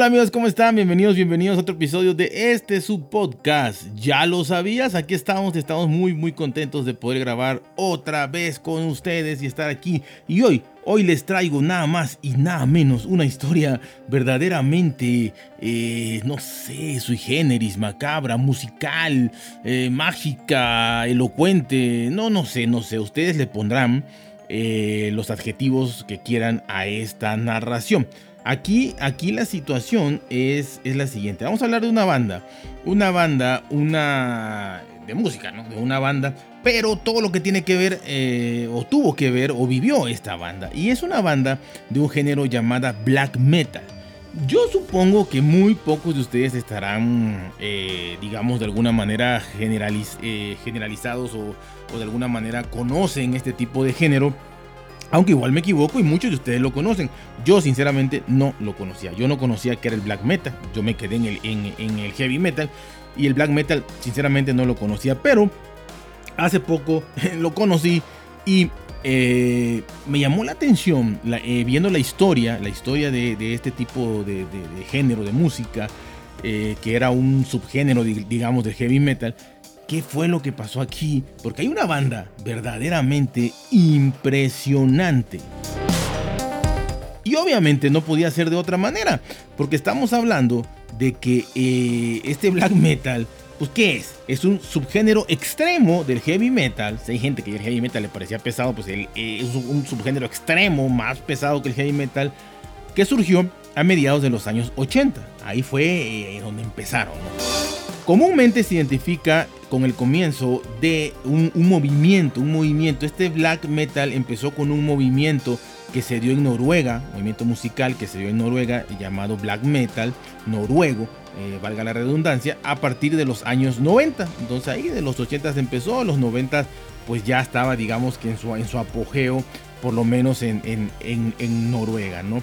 Hola amigos, ¿cómo están? Bienvenidos, bienvenidos a otro episodio de este su podcast. ¿Ya lo sabías? Aquí estamos, estamos muy muy contentos de poder grabar otra vez con ustedes y estar aquí. Y hoy, hoy les traigo nada más y nada menos una historia verdaderamente, eh, no sé, sui generis, macabra, musical, eh, mágica, elocuente. No, no sé, no sé, ustedes le pondrán eh, los adjetivos que quieran a esta narración. Aquí, aquí la situación es, es la siguiente. Vamos a hablar de una banda. Una banda, una... de música, ¿no? De una banda. Pero todo lo que tiene que ver, eh, o tuvo que ver, o vivió esta banda. Y es una banda de un género llamada black metal. Yo supongo que muy pocos de ustedes estarán, eh, digamos, de alguna manera eh, generalizados o, o de alguna manera conocen este tipo de género aunque igual me equivoco y muchos de ustedes lo conocen. Yo sinceramente no lo conocía. Yo no conocía que era el black metal. Yo me quedé en el, heavy metal. Y el black metal sinceramente no lo conocía. Pero hace poco lo conocí y eh, me llamó la atención eh, viendo la historia, la historia de, este tipo de, género de música, eh, que era un subgénero, digamos, de heavy metal qué fue lo que pasó aquí, porque hay una banda verdaderamente impresionante. Y obviamente no podía ser de otra manera, porque estamos hablando de que eh, este black metal, pues ¿qué es? Es un subgénero extremo del heavy metal. Si hay gente que el heavy metal le parecía pesado, pues eh, es un subgénero extremo, más pesado que el heavy metal, que surgió a mediados de los años 80. Ahí fue eh, donde empezaron. Comúnmente se identifica con el comienzo de un, movimiento, un movimiento. Este black metal empezó con un movimiento que se dio en Noruega, movimiento musical que se dio en Noruega llamado black metal noruego, eh, valga la redundancia, a partir de los años 90. Entonces ahí de los 80 empezó, los 90 pues ya estaba digamos que en su, apogeo, por lo menos en, en, en Noruega, ¿no?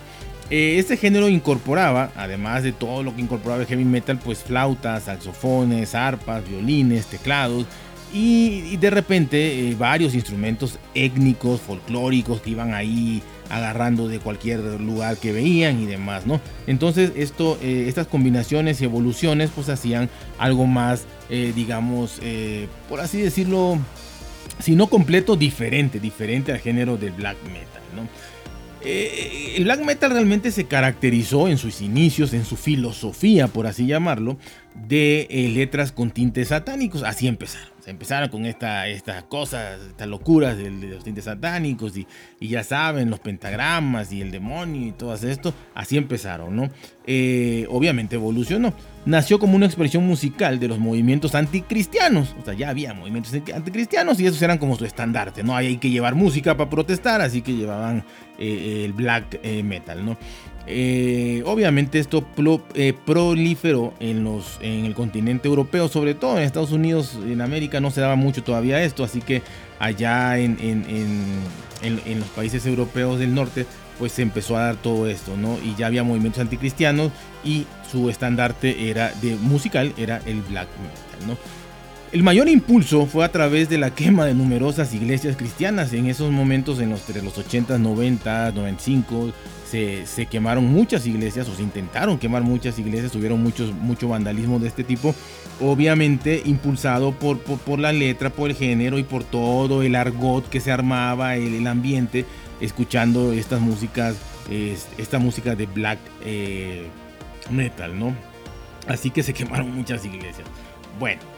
Eh, este género incorporaba, además de todo lo que incorporaba el heavy metal, pues flautas, saxofones, arpas, violines, teclados y, de repente eh, varios instrumentos étnicos, folclóricos que iban ahí agarrando de cualquier lugar que veían y demás, ¿no? Entonces esto, eh, estas combinaciones y evoluciones pues hacían algo más, digamos, por así decirlo, si no completo, diferente, diferente al género del black metal, ¿no? Eh, el black metal realmente se caracterizó en sus inicios, en su filosofía, por así llamarlo, de eh, letras con tintes satánicos. Así empezaron. Empezaron con esta, estas cosas, estas locuras de, los tintes satánicos y, ya saben, los pentagramas y el demonio y todo esto. Así empezaron, ¿no? Eh, obviamente evolucionó. Nació como una expresión musical de los movimientos anticristianos. O sea, ya había movimientos anticristianos y esos eran como su estandarte, ¿no? Hay que llevar música para protestar, así que llevaban el black metal, ¿no? Eh, obviamente esto eh, proliferó en, los, en el continente europeo, sobre todo en Estados Unidos, en América no se daba mucho todavía esto, así que allá en, en, los países europeos del norte pues se empezó a dar todo esto, ¿no? Y ya había movimientos anticristianos y su estandarte era de musical era el black metal, ¿no? El mayor impulso fue a través de la quema de numerosas iglesias cristianas. En esos momentos, en los, entre los 80, 90, 95, se, se, quemaron muchas iglesias o se intentaron quemar muchas iglesias. Tuvieron muchos, mucho vandalismo de este tipo. Obviamente impulsado por, por, la letra, por el género y por todo el argot que se armaba, el, ambiente, escuchando estas músicas, esta música de black eh, metal, ¿no? Así que se quemaron muchas iglesias. Bueno.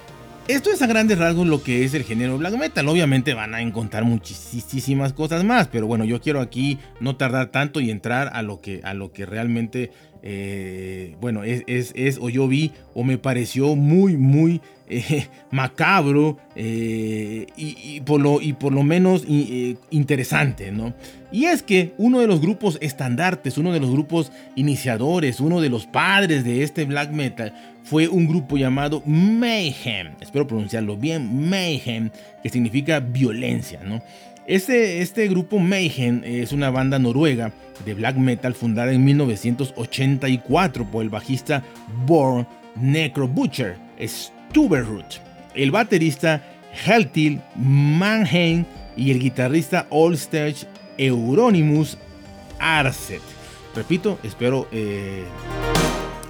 Esto es a grandes rasgos lo que es el género black metal. Obviamente van a encontrar muchísimas cosas más, pero bueno, yo quiero aquí no tardar tanto y entrar a lo que, a lo que realmente eh, bueno, es, es, o yo vi o me pareció muy, muy eh, macabro eh, y, por lo, y por lo menos interesante, ¿no? Y es que uno de los grupos estandartes, uno de los grupos iniciadores, uno de los padres de este black metal fue un grupo llamado Mayhem, espero pronunciarlo bien, Mayhem, que significa violencia, ¿no? Este, este grupo Mayhem es una banda noruega de black metal fundada en 1984 por el bajista Born Necro Butcher el baterista Haltil Mannheim y el guitarrista Allstage Euronymous Arset. Repito, espero eh,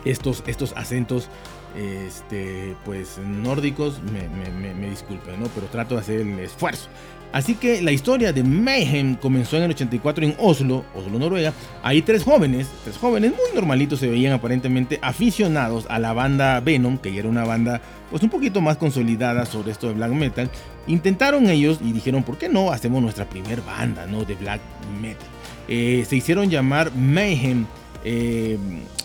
estos, estos acentos este, pues nórdicos me, me disculpen, ¿no? pero trato de hacer el esfuerzo. Así que la historia de Mayhem comenzó en el 84 en Oslo, Oslo, Noruega. Ahí tres jóvenes, tres jóvenes muy normalitos se veían aparentemente aficionados a la banda Venom, que ya era una banda pues un poquito más consolidada sobre esto de black metal. Intentaron ellos y dijeron, ¿por qué no hacemos nuestra primera banda ¿no? de black metal? Eh, se hicieron llamar Mayhem eh,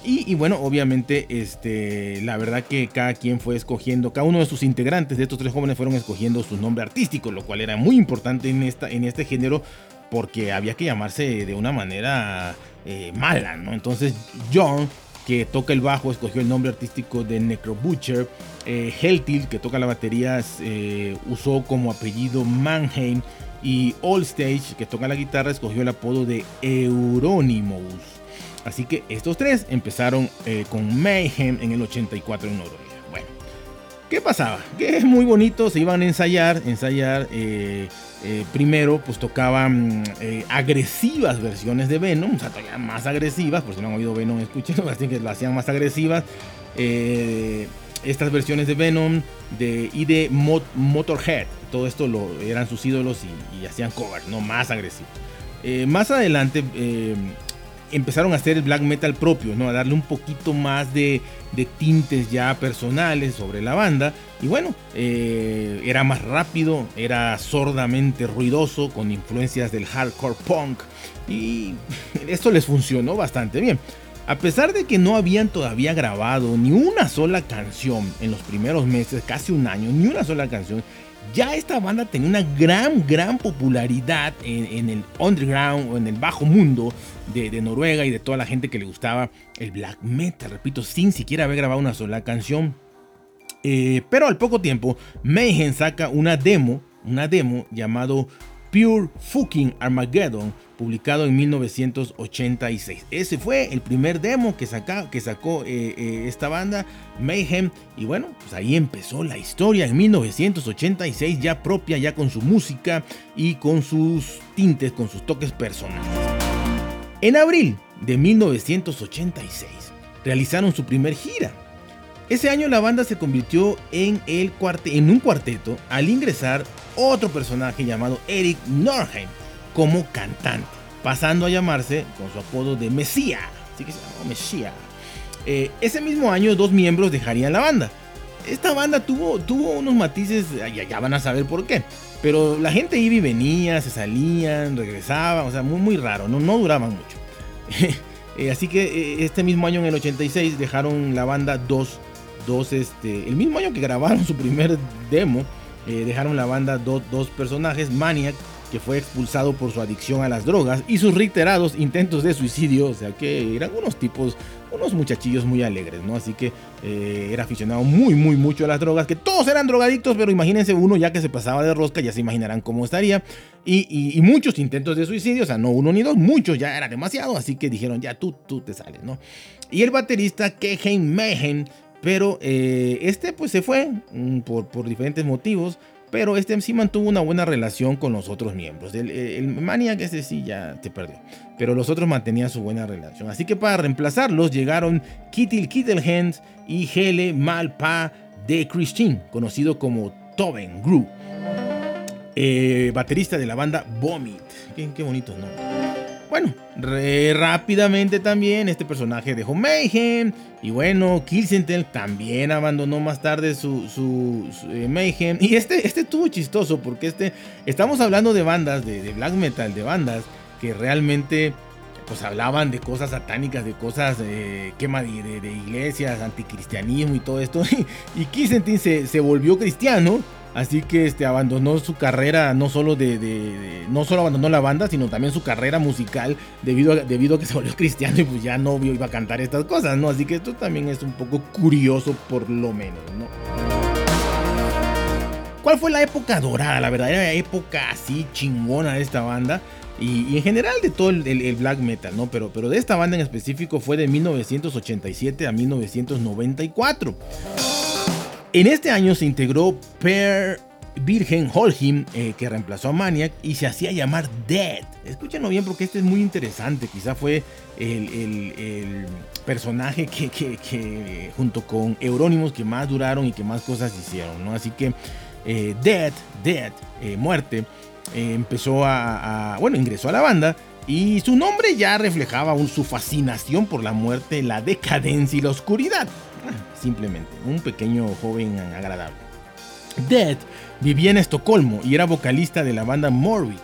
y, bueno, obviamente, este, la verdad que cada quien fue escogiendo, cada uno de sus integrantes de estos tres jóvenes fueron escogiendo su nombre artístico, lo cual era muy importante en, este género porque había que llamarse de una manera eh, mala, ¿no? Entonces, John, que toca el bajo, escogió el nombre artístico de Necro Butcher. Eh, Heltil, que toca la batería, eh, usó como apellido Mannheim. Y Allstage, que toca la guitarra, escogió el apodo de Euronymous. Así que estos tres empezaron eh, con Mayhem en el 84 en Noruega. Bueno, ¿qué pasaba? Que es muy bonito, se iban a ensayar, ensayar. Eh, eh, primero, pues tocaban agresivas versiones de Venom, o sea, todavía más agresivas, por si no han oído Venom, escuchen, así que lo hacían más agresivas. estas versiones de Venom de, y de Motorhead, todo esto lo, eran sus ídolos y, hacían covers, no más agresivos. más adelante empezaron a hacer el black metal propio, ¿no? A darle un poquito más de, tintes ya personales sobre la banda. Y bueno, eh, era más rápido, era sordamente ruidoso, con influencias del hardcore punk. Y esto les funcionó bastante bien. A pesar de que no habían todavía grabado ni una sola canción en los primeros meses, casi un año, ni una sola canción, ya esta banda tenía una gran, gran popularidad en, el underground o en el bajo mundo de, Noruega y de toda la gente que le gustaba el black metal, repito, sin siquiera haber grabado una sola canción. Eh, pero al poco tiempo, Mayhem saca una demo, una demo llamado Pure Fucking Armageddon, publicado en 1986. Ese fue el primer demo que, que sacó eh, eh, esta banda, Mayhem. Y bueno, pues ahí empezó la historia en 1986, ya propia, ya con su música y con sus tintes, con sus toques personales. En abril de 1986 realizaron su primer gira ese año la banda se convirtió en, el en un cuarteto al ingresar otro personaje llamado Eric Norheim como cantante, pasando a llamarse con su apodo de Mesía. Así que se llamó Mesía. Eh, ese mismo año dos miembros dejarían la banda. Esta banda tuvo, tuvo unos matices, ya, van a saber por qué. Pero la gente iba y venía, se salían, regresaban, o sea, muy, muy raro, no, no duraban mucho. Eh, así que eh, este mismo año, en el 86, dejaron la banda dos dos, este, el mismo año que grabaron su primer demo, eh, dejaron la banda dos personajes, Maniac, que fue expulsado por su adicción a las drogas, y sus reiterados intentos de suicidio, o sea que eran unos tipos, unos muchachillos muy alegres, ¿no? Así que eh, era aficionado muy, muy mucho a las drogas, que todos eran drogadictos, pero imagínense uno ya que se pasaba de rosca, ya se imaginarán cómo estaría, y, muchos intentos de suicidio, o sea, no uno ni dos, muchos, ya era demasiado, así que dijeron, ya tú, tú te sales, ¿no? Y el baterista Kehen Mehen pero eh, este pues se fue mm, por, por, diferentes motivos. Pero este sí mantuvo una buena relación con los otros miembros. El, Maniac ese sí ya te perdió. Pero los otros mantenían su buena relación. Así que para reemplazarlos llegaron Kittil Kittelhand y Hele Malpa de Christine, conocido como Toben Gru. Eh, baterista de la banda Vomit. Qué, qué bonito nombre. Bueno, rápidamente también este personaje dejó Mayhem. Y bueno, Killsentel también abandonó más tarde su, su, eh, Mayhem. Y este, este estuvo chistoso porque este, estamos hablando de bandas, de, black metal, de bandas que realmente pues hablaban de cosas satánicas, de cosas eh, quema de, de, iglesias, anticristianismo y todo esto. y Kisentin se, se volvió cristiano Así que este, abandonó su carrera, no solo de, no solo abandonó la banda, sino también su carrera musical debido a, debido a que se volvió cristiano y pues ya no iba a cantar estas cosas, ¿no? Así que esto también es un poco curioso por lo menos, ¿no? ¿Cuál fue la época dorada, la verdadera época así chingona de esta banda? Y, en general de todo el, el, black metal, ¿no? Pero, pero de esta banda en específico fue de 1987 a 1994. En este año se integró Per Virgen Holhim, eh, que reemplazó a Maniac y se hacía llamar Dead. Escúchenlo bien porque este es muy interesante. Quizá fue el, personaje que, junto con Eurónimos que más duraron y que más cosas hicieron. ¿no? Así que eh, Dead, Dead, eh, muerte, empezó a, bueno, ingresó a la banda. Y su nombre ya reflejaba su fascinación por la muerte, la decadencia y la oscuridad simplemente, un pequeño joven agradable. Dead vivía en Estocolmo y era vocalista de la banda Morbid,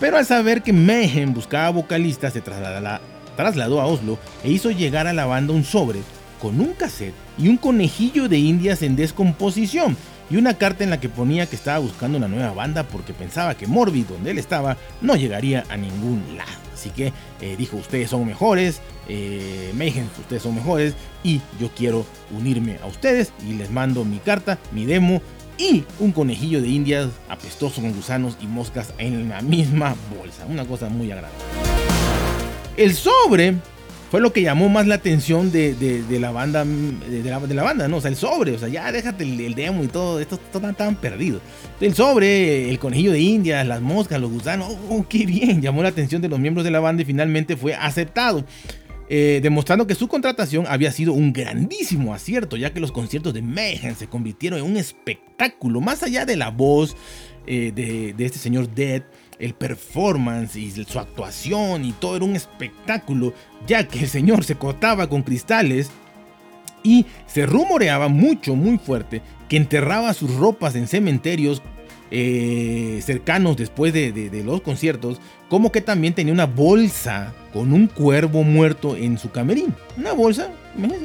pero al saber que Mayhem buscaba vocalistas se trasladó a Oslo e hizo llegar a la banda un sobre con un cassette y un conejillo de indias en descomposición y una carta en la que ponía que estaba buscando una nueva banda porque pensaba que Morbid, donde él estaba, no llegaría a ningún lado. Así que eh, dijo, ustedes son mejores, eh, ustedes son mejores y yo quiero unirme a ustedes y les mando mi carta, mi demo y un conejillo de indias apestoso con gusanos y moscas en la misma bolsa. Una cosa muy agradable. El sobre fue lo que llamó más la atención de, la banda, de la, banda, ¿no? O sea, el sobre, o sea, ya déjate el, demo y todo, esto estaban tan perdidos. El sobre, el conejillo de indias, las moscas, los gusanos, oh, qué bien, llamó la atención de los miembros de la banda y finalmente fue aceptado. Eh, demostrando que su contratación había sido un grandísimo acierto, ya que los conciertos de Mayhem se convirtieron en un espectáculo, más allá de la voz eh, de, de este señor Dead el performance y su actuación y todo era un espectáculo, ya que el señor se cortaba con cristales y se rumoreaba mucho, muy fuerte, que enterraba sus ropas en cementerios eh, cercanos después de, los conciertos, como que también tenía una bolsa con un cuervo muerto en su camerín. Una bolsa,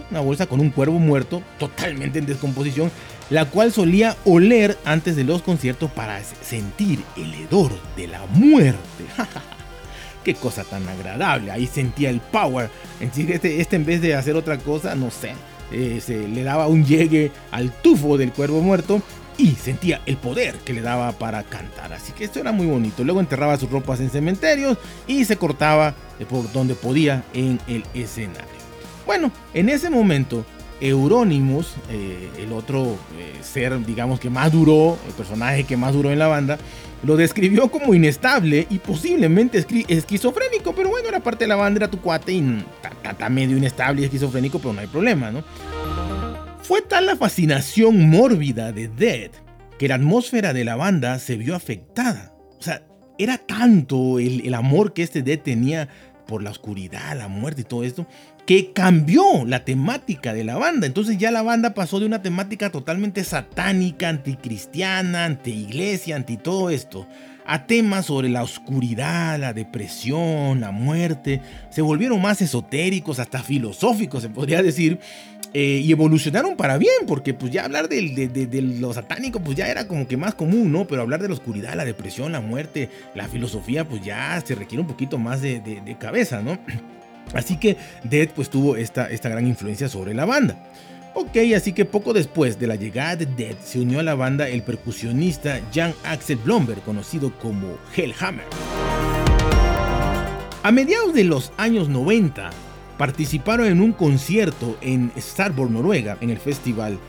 una bolsa con un cuervo muerto totalmente en descomposición la cual solía oler antes de los conciertos para sentir el hedor de la muerte. Qué cosa tan agradable, ahí sentía el power. Este, este en vez de hacer otra cosa, no sé, eh, se le daba un llegue al tufo del cuervo muerto y sentía el poder que le daba para cantar. Así que esto era muy bonito. Luego enterraba sus ropas en cementerios y se cortaba por donde podía en el escenario. Bueno, en ese momento Euronymous, eh, el otro eh, ser, digamos, que más duró, el personaje que más duró en la banda, lo describió como inestable y posiblemente esquizofrénico, pero bueno, era parte de la banda, era tu cuate y está medio inestable y esquizofrénico, pero no hay problema, ¿no? Fue tal la fascinación mórbida de Dead que la atmósfera de la banda se vio afectada. O sea, era tanto el, amor que este Dead tenía por la oscuridad, la muerte y todo esto, que cambió la temática de la banda. Entonces ya la banda pasó de una temática totalmente satánica, anticristiana, anti-iglesia, anti todo esto, a temas sobre la oscuridad, la depresión, la muerte. Se volvieron más esotéricos, hasta filosóficos, se podría decir. Eh, y evolucionaron para bien, porque pues ya hablar de, lo satánico pues ya era como que más común, ¿no? Pero hablar de la oscuridad, la depresión, la muerte, la filosofía pues ya se requiere un poquito más de, cabeza, ¿no? Así que Dead pues tuvo esta, esta gran influencia sobre la banda. Ok, así que poco después de la llegada de Dead se unió a la banda el percusionista Jan Axel Blomberg, conocido como Hellhammer. A mediados de los años 90, participaron en un concierto en Starborg, Noruega, en el festival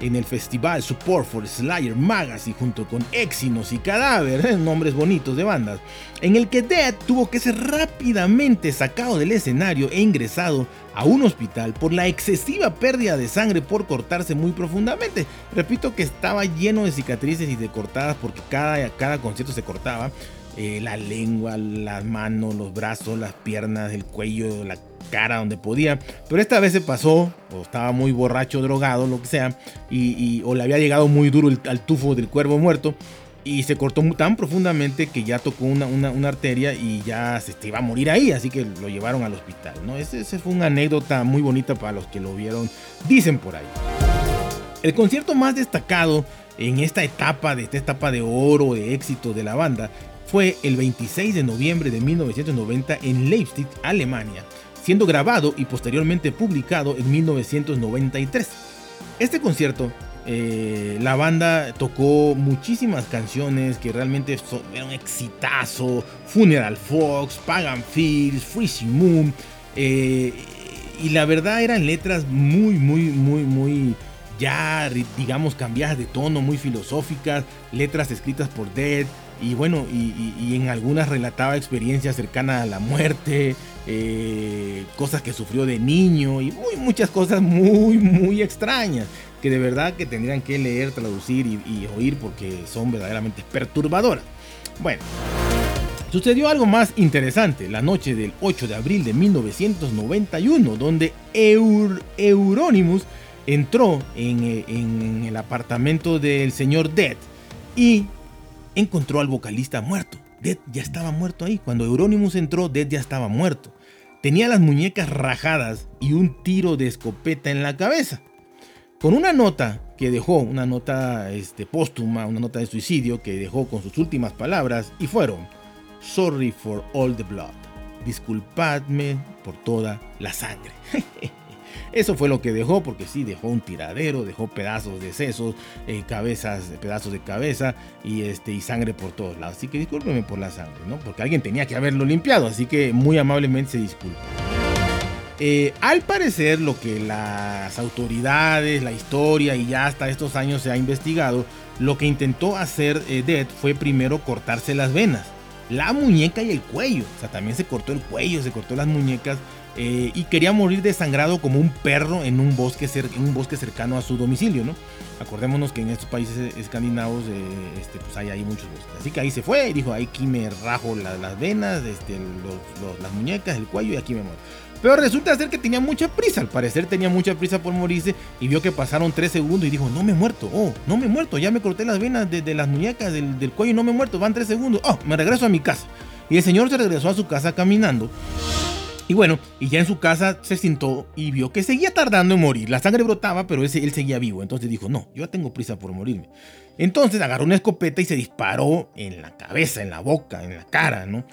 en el festival Support for Slayer Magazine junto con Exynos y Cadáver, nombres bonitos de bandas, en el que Dead tuvo que ser rápidamente sacado del escenario e ingresado a un hospital por la excesiva pérdida de sangre por cortarse muy profundamente. Repito que estaba lleno de cicatrices y de cortadas porque cada, cada concierto se cortaba. Eh, la lengua, las manos, los brazos, las piernas, el cuello, la cara donde podía. Pero esta vez se pasó, o estaba muy borracho, drogado, lo que sea, y, o le había llegado muy duro al tufo del cuervo muerto. y se cortó tan profundamente que ya tocó una, arteria y ya se iba a morir ahí, así que lo llevaron al hospital. ¿no? Ese, fue una anécdota muy bonita para los que lo vieron, dicen por ahí. El concierto más destacado en esta etapa, de esta etapa de oro, de éxito de la banda, fue el 26 de noviembre de 1990 en Leipzig, Alemania, siendo grabado y posteriormente publicado en 1993. Este concierto eh, la banda tocó muchísimas canciones que realmente son, eran exitazo. Funeral Fox, Pagan Fields, Freezing Moon. Eh, y la verdad eran letras muy, muy, muy, muy ya, digamos, cambiadas de tono, muy filosóficas. Letras escritas por Dead. Y bueno, y, en algunas relataba experiencias cercanas a la muerte, eh, cosas que sufrió de niño y muchas cosas muy, muy extrañas que de verdad que tendrían que leer, traducir y, oír porque son verdaderamente perturbadoras. Bueno, sucedió algo más interesante la noche del 8 de abril de 1991, donde Euronymous entró en, en, el apartamento del señor Dead y encontró al vocalista muerto. Dead ya estaba muerto ahí. Cuando Euronymous entró, Dead ya estaba muerto. Tenía las muñecas rajadas y un tiro de escopeta en la cabeza con una nota que dejó, una nota este, póstuma, una nota de suicidio que dejó con sus últimas palabras y fueron, Sorry for all the blood, disculpadme por toda la sangre. Eso fue lo que dejó, porque sí, dejó un tiradero, dejó pedazos de sesos, eh, cabezas, pedazos de cabeza y, este, y sangre por todos lados. Así que discúlpeme por la sangre, ¿no? Porque alguien tenía que haberlo limpiado, así que muy amablemente se disculpa. Eh, al parecer lo que las autoridades, la historia y ya hasta estos años se ha investigado, lo que intentó hacer eh, Dead fue primero cortarse las venas, la muñeca y el cuello. O sea, también se cortó el cuello, se cortó las muñecas eh, y quería morir desangrado como un perro en un bosque, en un bosque cercano a su domicilio, ¿no? Acordémonos que en estos países escandinavos este, pues hay ahí muchos bosques. Así que ahí se fue y dijo, aquí me rajo las venas, este, las muñecas, el cuello y aquí me muero. Pero resulta ser que tenía mucha prisa, al parecer tenía mucha prisa por morirse y vio que pasaron 3 segundos y dijo, no me he muerto, oh, no me he muerto, ya me corté las venas de, las muñecas, del, del, cuello, no me he muerto, van 3 segundos, oh, me regreso a mi casa. Y el señor se regresó a su casa caminando. Y bueno, y ya en su casa se sintió y vio que seguía tardando en morir. La sangre brotaba, pero él, seguía vivo. Entonces dijo, no, yo tengo prisa por morirme. Entonces agarró una escopeta y se disparó en la cabeza, en la boca, en la cara, ¿no?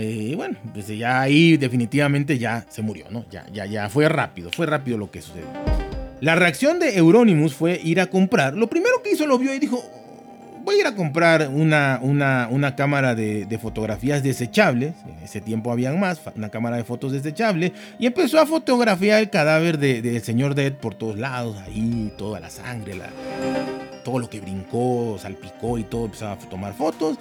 Y bueno, pues ya ahí definitivamente ya se murió, ¿no? Ya, ya, ya fue rápido, fue rápido lo que sucedió. La reacción de Euronymous fue ir a comprar. Lo primero que hizo lo vio y dijo, voy a ir a comprar una, una, una cámara de, fotografías desechables. En ese tiempo habían más, una cámara de fotos desechable. Y empezó a fotografiar el cadáver del señor Dead por todos lados, ahí, toda la sangre, la, todo lo que brincó, salpicó y todo. Empezaba a tomar fotos.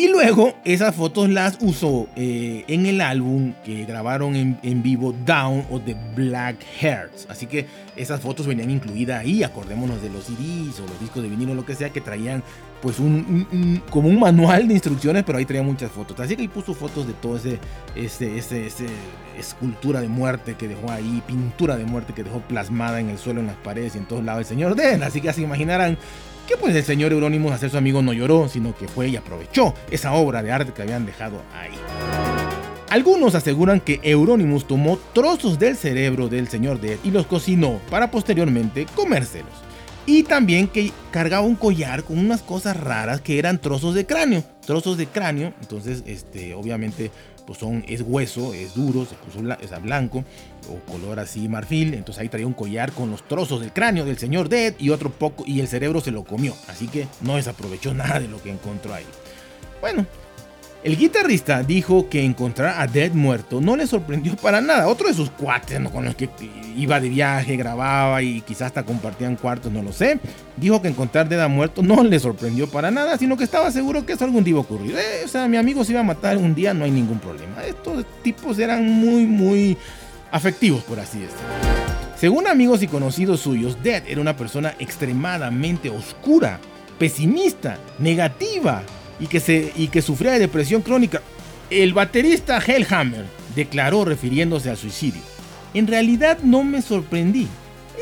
Y luego esas fotos las usó eh, en el álbum que grabaron en, vivo Down o The Black Hearts. Así que esas fotos venían incluidas ahí, acordémonos de los CDs o los discos de vinilo, lo que sea, que traían pues un, como un manual de instrucciones, pero ahí traía muchas fotos. Así que ahí puso fotos de todo ese, ese, ese, ese, escultura de muerte que dejó ahí, pintura de muerte que dejó plasmada en el suelo, en las paredes y en todos lados el señor Den. Así que se imaginarán que pues el señor Eurónimo a ser su amigo no lloró, sino que fue y aprovechó esa obra de arte que habían dejado ahí. Algunos aseguran que Euronymous tomó trozos del cerebro del señor Dead y los cocinó para posteriormente comérselos. Y también que cargaba un collar con unas cosas raras que eran trozos de cráneo. Trozos de cráneo, entonces este, obviamente pues son, es hueso, es duro, se puso es blanco o color así marfil. Entonces ahí traía un collar con los trozos del cráneo del señor Dead y otro poco y el cerebro se lo comió. Así que no desaprovechó nada de lo que encontró ahí. Bueno, el guitarrista dijo que encontrar a Dead muerto no le sorprendió para nada. Otro de sus cuates con los que iba de viaje, grababa y quizás hasta compartían cuartos, no lo sé. Dijo que encontrar a Dead muerto no le sorprendió para nada, sino que estaba seguro que eso algún día iba a ocurrir. Eh, o sea, mi amigo se iba a matar un día, no hay ningún problema. Estos tipos eran muy, muy afectivos, por así decirlo. Según amigos y conocidos suyos, Dead era una persona extremadamente oscura, pesimista, negativa y que, se, y que sufría de depresión crónica. El baterista Hellhammer declaró refiriéndose al suicidio. En realidad no me sorprendí.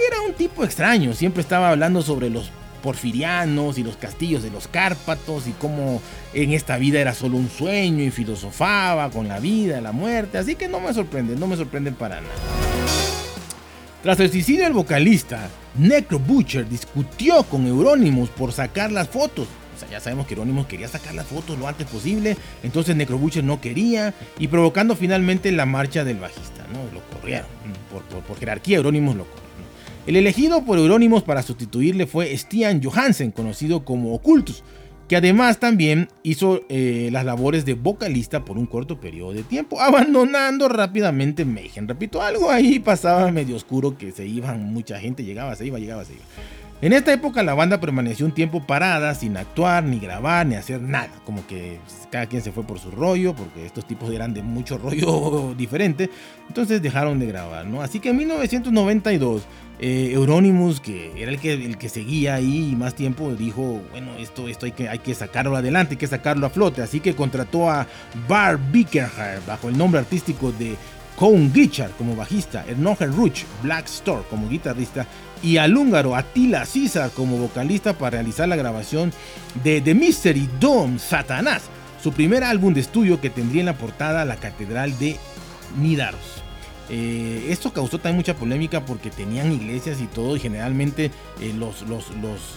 Era un tipo extraño, siempre estaba hablando sobre los porfirianos y los castillos de los Cárpatos y cómo en esta vida era solo un sueño y filosofaba con la vida, la muerte, así que no me sorprende, no me sorprende para nada. Tras el suicidio del vocalista, Necro Butcher discutió con Euronymous por sacar las fotos. Sea, ya sabemos que Euronymous quería sacar las fotos lo antes posible, entonces Necro Butcher no quería y provocando finalmente la marcha del bajista, ¿no? Lo corrieron, por, jerarquía Euronymous lo corrió. El elegido por Euronymous para sustituirle fue Stian Johansen, conocido como Ocultus, que además también hizo eh, las labores de vocalista por un corto periodo de tiempo, abandonando rápidamente Mayhem. Repito, algo ahí pasaba medio oscuro que se iban, mucha gente llegaba, se iba, llegaba, se iba. En esta época la banda permaneció un tiempo parada, sin actuar, ni grabar, ni hacer nada. Como que cada quien se fue por su rollo, porque estos tipos eran de mucho rollo diferente. Entonces dejaron de grabar, ¿no? Así que en 1992, eh, Euronymous, que era el que, el que seguía ahí más tiempo, dijo, bueno, esto, esto hay, que, hay que sacarlo adelante, hay que sacarlo a flote. Así que contrató a Bar Bickerhard bajo el nombre artístico de Cone Glitcher como bajista, Ernoger Ruch, Black Store como guitarrista y al húngaro Attila Caesar como vocalista para realizar la grabación de The Mystery Dome Satanás, su primer álbum de estudio que tendría en la portada la Catedral de Nidaros. Eh, esto causó también mucha polémica porque tenían iglesias y todo y generalmente eh, los, los,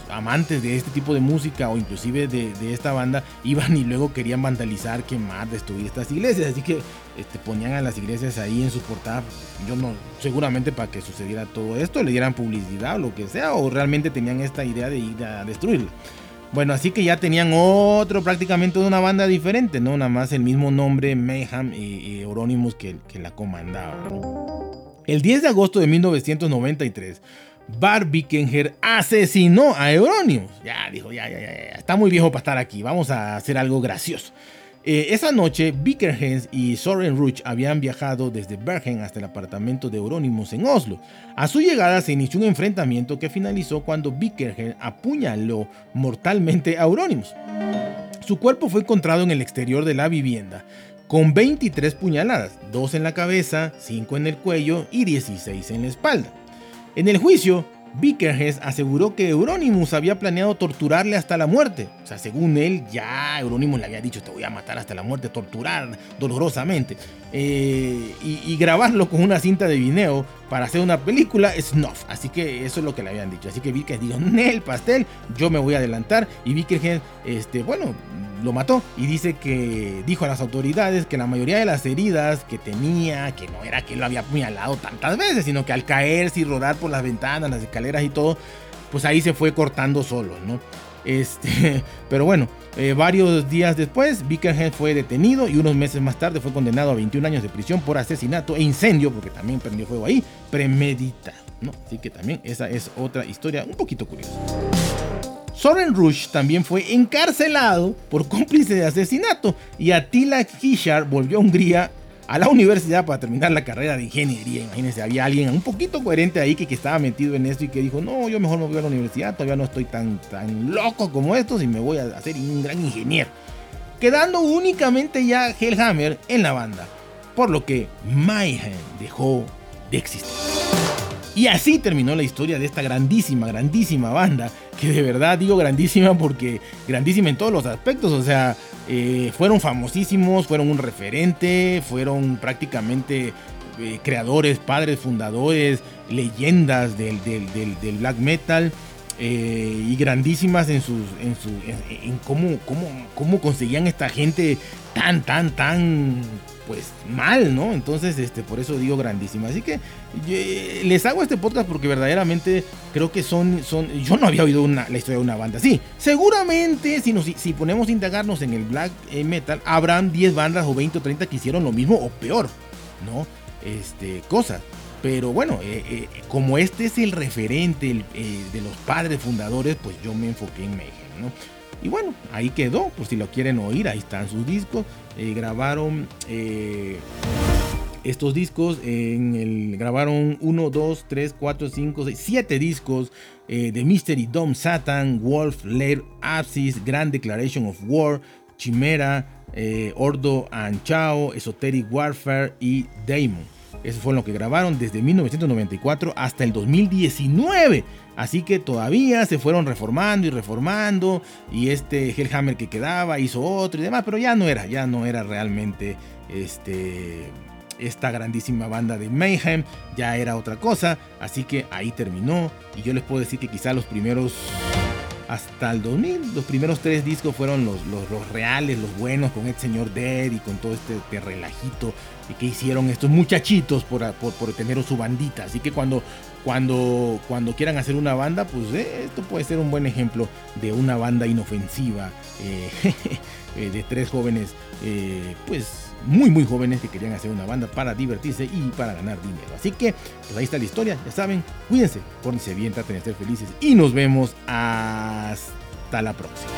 amantes de este tipo de música o inclusive de, esta banda iban y luego querían vandalizar, quemar, destruir estas iglesias. Así que este, ponían a las iglesias ahí en su portada, yo no, seguramente para que sucediera todo esto, le dieran publicidad o lo que sea, o realmente tenían esta idea de ir a destruirla. Bueno, así que ya tenían otro prácticamente una banda diferente, ¿no? Nada más el mismo nombre, Mayhem y, Euronymous que, que, la comandaba. El 10 de agosto de 1993, Bar Bickenger asesinó a Euronymous. Ya dijo, ya, ya, ya, está muy viejo para estar aquí, vamos a hacer algo gracioso. Eh, esa noche, Bickerhens y Soren Ruch habían viajado desde Bergen hasta el apartamento de Euronymous en Oslo. A su llegada se inició un enfrentamiento que finalizó cuando Bickerhens apuñaló mortalmente a Euronymous. Su cuerpo fue encontrado en el exterior de la vivienda, con 23 puñaladas, 2 en la cabeza, 5 en el cuello y 16 en la espalda. En el juicio, Bickerhes aseguró que Euronymous había planeado torturarle hasta la muerte. O sea, según él, ya Euronymous le había dicho, te voy a matar hasta la muerte, torturar dolorosamente. Eh, y, grabarlo con una cinta de video para hacer una película snuff. Así que eso es lo que le habían dicho. Así que Bickerhes dijo, el pastel, yo me voy a adelantar. Y Bickerhes, este, bueno, lo mató y dice que dijo a las autoridades que la mayoría de las heridas que tenía, que no era que lo había apuñalado tantas veces, sino que al caerse y rodar por las ventanas, las escaleras y todo, pues ahí se fue cortando solo, ¿no? Este, pero bueno, eh, varios días después, Bickerhead fue detenido y unos meses más tarde fue condenado a 21 años de prisión por asesinato e incendio, porque también prendió fuego ahí, premeditado. Así que también esa es otra historia un poquito curiosa. Soren Rush también fue encarcelado por cómplice de asesinato y Attila Kishar volvió a Hungría a la universidad para terminar la carrera de ingeniería. Imagínense, había alguien un poquito coherente ahí que, que estaba metido en esto y que dijo, no, yo mejor me voy a la universidad, todavía no estoy tan, tan loco como estos y me voy a hacer un gran ingeniero. Quedando únicamente ya Hellhammer en la banda, por lo que Mayhem dejó de existir. Y así terminó la historia de esta grandísima, grandísima banda, que de verdad digo grandísima porque grandísima en todos los aspectos, o sea, eh, fueron famosísimos, fueron un referente, fueron prácticamente eh, creadores, padres, fundadores, leyendas del, black metal. Eh, y grandísimas en sus en su en, cómo, cómo, cómo conseguían esta gente tan tan tan pues mal, ¿no? Entonces, este, por eso digo grandísima. Así que les hago este podcast porque verdaderamente creo que son, son yo no había oído una, la historia de una banda así. Seguramente si, nos, si ponemos a indagarnos en el black eh, metal, habrán 10 bandas o 20 o 30 que hicieron lo mismo o peor, ¿no? Este, cosas. Pero bueno, eh, eh, como este es el referente de los padres fundadores, pues yo me enfoqué en Mayhem, ¿no? Y bueno, ahí quedó, por si lo quieren oír, ahí están sus discos. Eh, grabaron eh, estos discos, en el, grabaron 1, 2, 3, 4, 5, 6, 7 discos eh, de Mystery Dome Satan, Wolf, Lair, Apsis, Grand Declaration of War, Chimera, Ordo and Chao, Esoteric Warfare y Daemon. Eso fue lo que grabaron desde 1994 hasta el 2019. Así que todavía se fueron reformando y reformando. Y este Hellhammer que quedaba hizo otro y demás. Pero ya no era, ya no era realmente este esta grandísima banda de Mayhem ya era otra cosa, así que ahí terminó y yo les puedo decir que quizá los primeros hasta el 2000, los primeros tres discos fueron los, los, reales, los buenos, con el señor Dead y con todo este, este relajito que hicieron estos muchachitos por, por, tener su bandita. Así que cuando, cuando, cuando quieran hacer una banda, pues eh, esto puede ser un buen ejemplo de una banda inofensiva eh, eh, de tres jóvenes, pues muy muy jóvenes que querían hacer una banda para divertirse y para ganar dinero. Así que pues ahí está la historia, ya saben, cuídense, pórtense bien, traten de ser felices y nos vemos hasta la próxima.